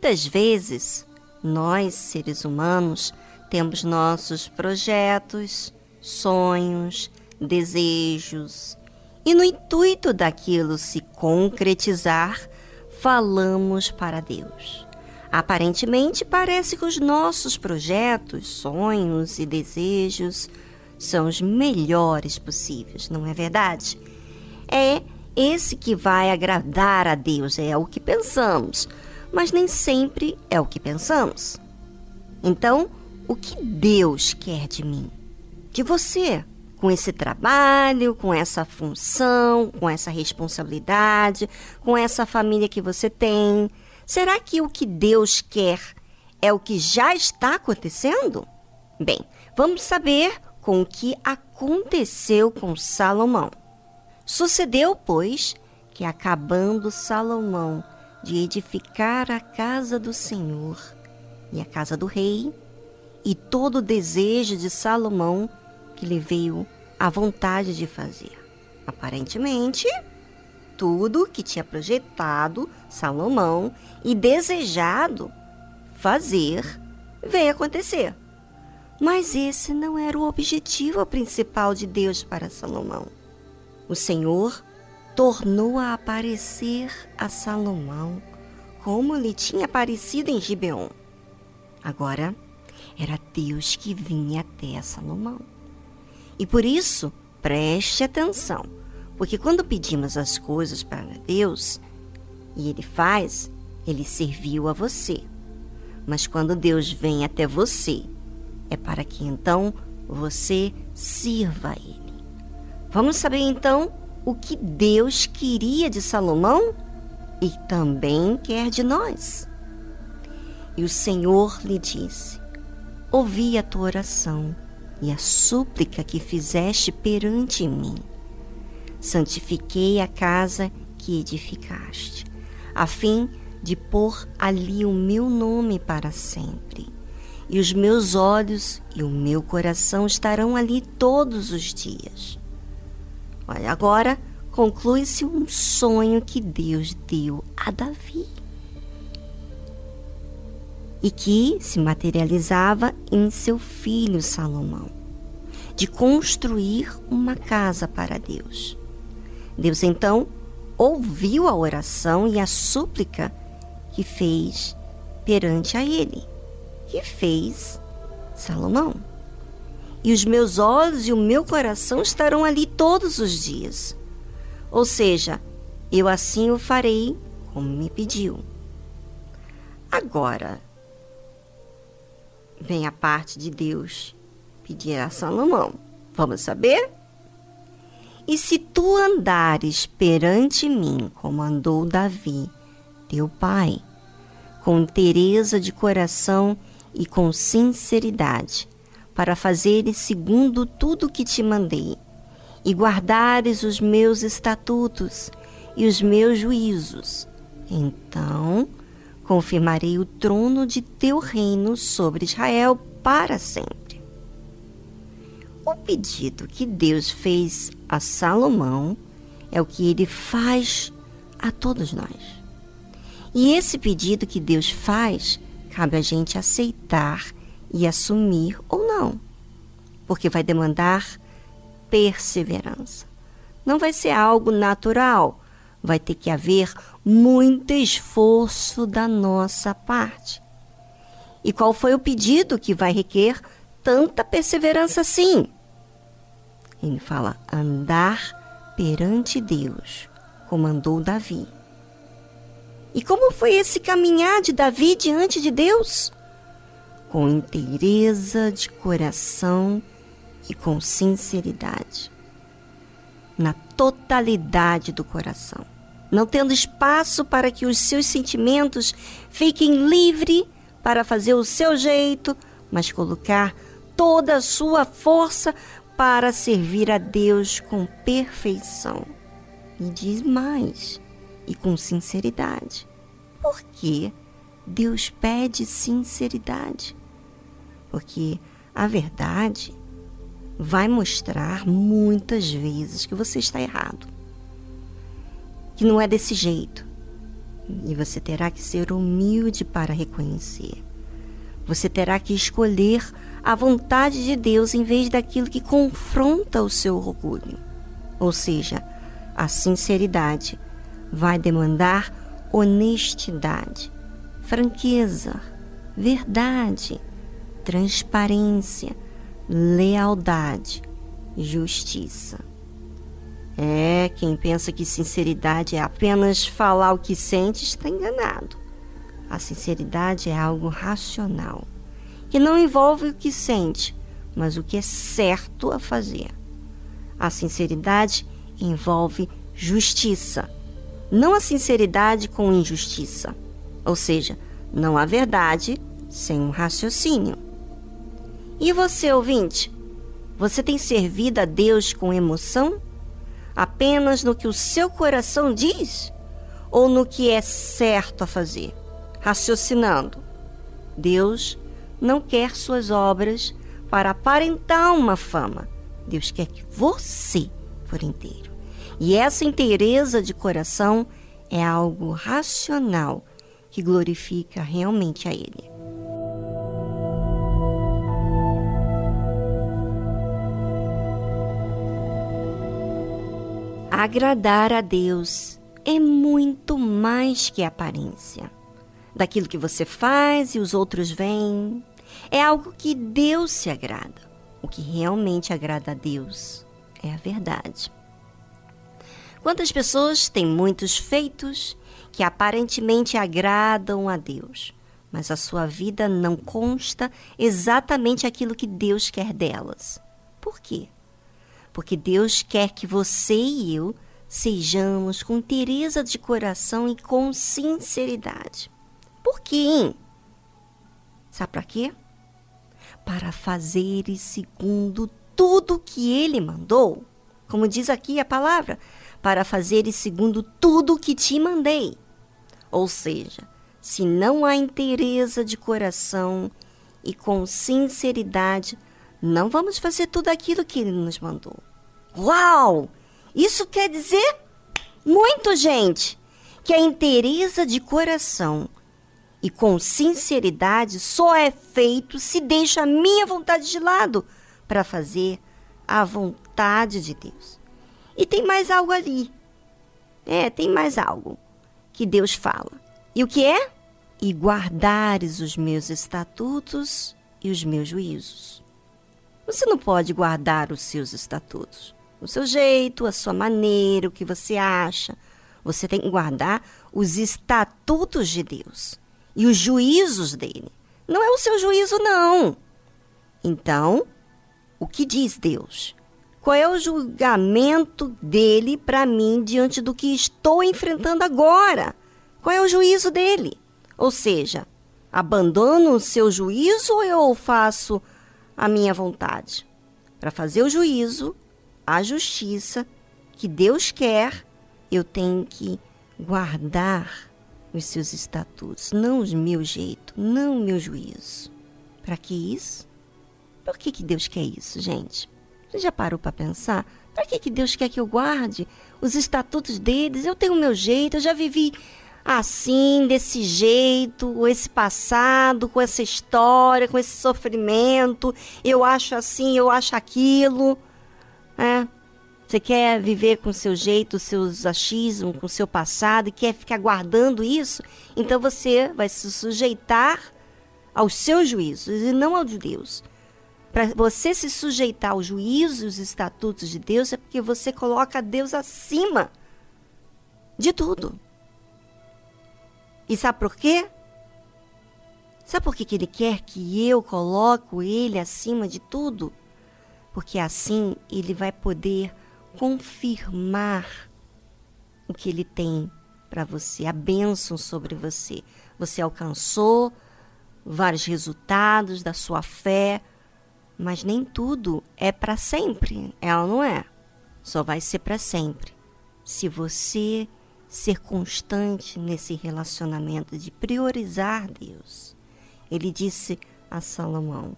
muitas vezes nós, seres humanos, temos nossos projetos, sonhos, desejos, e no intuito daquilo se concretizar, falamos para Deus. Aparentemente, parece que os nossos projetos, sonhos e desejos são os melhores possíveis, não é verdade? É esse que vai agradar a Deus, é o que pensamos, mas nem sempre é o que pensamos. Então, o que Deus quer de mim? De você? com esse trabalho, com essa função, com essa responsabilidade, com essa família que você tem? Será que o que Deus quer é o que já está acontecendo? Bem, vamos saber com o que aconteceu com Salomão. Sucedeu, pois, que acabando Salomão de edificar a casa do Senhor e a casa do rei, e todo o desejo de Salomão que lhe veio a vontade de fazer. Aparentemente, tudo que tinha projetado Salomão e desejado fazer veio acontecer. Mas esse não era o objetivo principal de Deus para Salomão. O Senhor tornou a aparecer a Salomão como lhe tinha aparecido em Gibeon. Agora era Deus que vinha até Salomão. E por isso, preste atenção, porque quando pedimos as coisas para Deus e Ele faz, Ele serviu a você. Mas quando Deus vem até você, é para que então você sirva a Ele. Vamos saber então o que Deus queria de Salomão e também quer de nós. E o Senhor lhe disse: Ouvi a tua oração e a súplica que fizeste perante mim. Santifiquei a casa que edificaste, a fim de pôr ali o meu nome para sempre. E os meus olhos e o meu coração estarão ali todos os dias. Olha, agora conclui-se um sonho que Deus deu a Davi e que se materializava em seu filho Salomão, de construir uma casa para Deus. Deus então ouviu a oração e a súplica que fez perante a ele, que fez Salomão. E os meus olhos e o meu coração estarão ali todos os dias. Ou seja, eu assim o farei como me pediu. Agora, vem a parte de Deus pedir a Salomão. Vamos saber? E se tu andares perante mim, como andou Davi, teu pai, com tereza de coração e com sinceridade, para fazeres segundo tudo que te mandei, e guardares os meus estatutos e os meus juízos, então confirmarei o trono de teu reino sobre Israel para sempre. O pedido que Deus fez a Salomão é o que ele faz a todos nós. E esse pedido que Deus faz, cabe a gente aceitar e assumir ou não, porque vai demandar perseverança. Não vai ser algo natural, vai ter que haver muito esforço da nossa parte. E qual foi o pedido que vai requer tanta perseverança assim? Ele fala: andar perante Deus, comandou Davi. E como foi esse caminhar de Davi diante de Deus? Com inteireza de coração e com sinceridade na totalidade do coração, não tendo espaço para que os seus sentimentos fiquem livres para fazer o seu jeito, mas colocar toda a sua força para servir a Deus com perfeição. E diz mais, e com sinceridade. Porque Deus pede sinceridade. Porque a verdade vai mostrar muitas vezes que você está errado. Que não é desse jeito. E você terá que ser humilde para reconhecer. Você terá que escolher a vontade de Deus em vez daquilo que confronta o seu orgulho. Ou seja, a sinceridade vai demandar honestidade, franqueza, verdade, transparência, lealdade, justiça. É, quem pensa que sinceridade é apenas falar o que sente está enganado. A sinceridade é algo racional, que não envolve o que sente, mas o que é certo a fazer. A sinceridade envolve justiça, não a sinceridade com injustiça. Ou seja, não há verdade sem um raciocínio. E você, ouvinte? Você tem servido a Deus com emoção? Apenas no que o seu coração diz? Ou no que é certo a fazer? raciocinando. Deus não quer suas obras para aparentar uma fama. Deus quer que você por inteiro. E essa inteireza de coração é algo racional que glorifica realmente a Ele. Agradar a Deus é muito mais que aparência daquilo que você faz e os outros veem. É algo que Deus se agrada. O que realmente agrada a Deus é a verdade. Quantas pessoas têm muitos feitos que aparentemente agradam a Deus, mas a sua vida não consta exatamente aquilo que Deus quer delas. Por quê? Porque Deus quer que você e eu sejamos com tereza de coração e com sinceridade. Por quê? Sabe para quê? Para fazeres segundo tudo que ele mandou. Como diz aqui a palavra, para fazeres segundo tudo que te mandei. Ou seja, se não há inteireza de coração e com sinceridade, não vamos fazer tudo aquilo que ele nos mandou. Uau! Isso quer dizer muito, gente, que a inteireza de coração e com sinceridade só é feito se deixa a minha vontade de lado para fazer a vontade de Deus. E tem mais algo ali. É, tem mais algo que Deus fala. E o que é? E guardares os meus estatutos e os meus juízos. Você não pode guardar os seus estatutos. O seu jeito, a sua maneira, o que você acha. Você tem que guardar os estatutos de Deus e os juízos dele. Não é o seu juízo, não. Então, o que diz Deus? Qual é o julgamento dele para mim diante do que estou enfrentando agora? Qual é o juízo dele? Ou seja, abandono o seu juízo ou eu faço a minha vontade? Para fazer o juízo, a justiça que Deus quer, eu tenho que guardar os seus estatutos, não o meu jeito, não o meu juízo. Para que isso? Por que, que Deus quer isso, gente? Você já parou para pensar? Para que, que Deus quer que eu guarde os estatutos deles? Eu tenho o meu jeito, eu já vivi assim, desse jeito, esse passado, com essa história, com esse sofrimento. Eu acho assim, eu acho aquilo. É. Você quer viver com seu jeito, seus achismos, com seu passado e quer ficar guardando isso? Então você vai se sujeitar aos seus juízos e não ao de Deus. Para você se sujeitar aos juízos e os estatutos de Deus é porque você coloca Deus acima de tudo. E sabe por quê? Sabe por que, que ele quer que eu coloque ele acima de tudo? Porque assim ele vai poder confirmar o que ele tem para você, a bênção sobre você. Você alcançou vários resultados da sua fé, mas nem tudo é para sempre. Ela não é. Só vai ser para sempre. Se você ser constante nesse relacionamento de priorizar Deus. Ele disse a Salomão: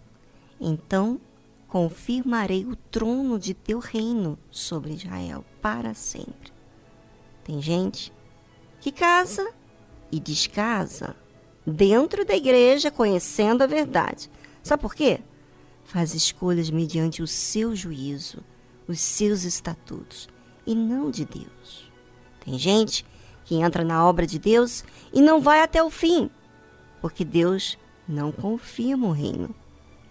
Então confirmarei o trono de teu reino sobre Israel para sempre. Tem gente que casa e descasa dentro da igreja, conhecendo a verdade. Sabe por quê? Faz escolhas mediante o seu juízo, os seus estatutos, e não de Deus. Tem gente que entra na obra de Deus e não vai até o fim, porque Deus não confirma o reino,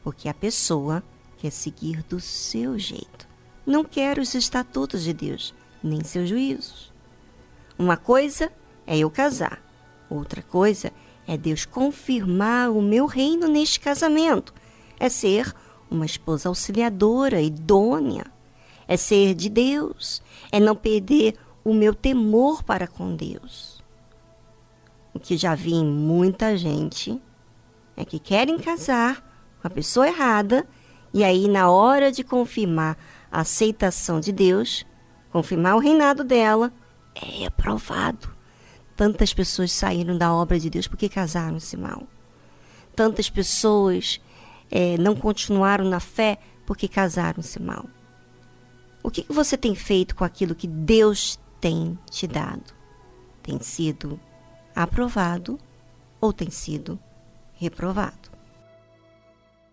porque a pessoa quer seguir do seu jeito. Não quer os estatutos de Deus, nem seus juízos. Uma coisa é eu casar, outra coisa é Deus confirmar o meu reino neste casamento. É ser uma esposa auxiliadora, idônea. É ser de Deus. É não perder o meu temor para com Deus. O que já vi em muita gente é que querem casar com a pessoa errada e aí, na hora de confirmar a aceitação de Deus, confirmar o reinado dela, é aprovado. Tantas pessoas saíram da obra de Deus porque casaram-se mal. Tantas pessoas é, não continuaram na fé porque casaram-se mal. O que, que você tem feito com aquilo que Deus tem te dado? Tem sido aprovado ou tem sido reprovado?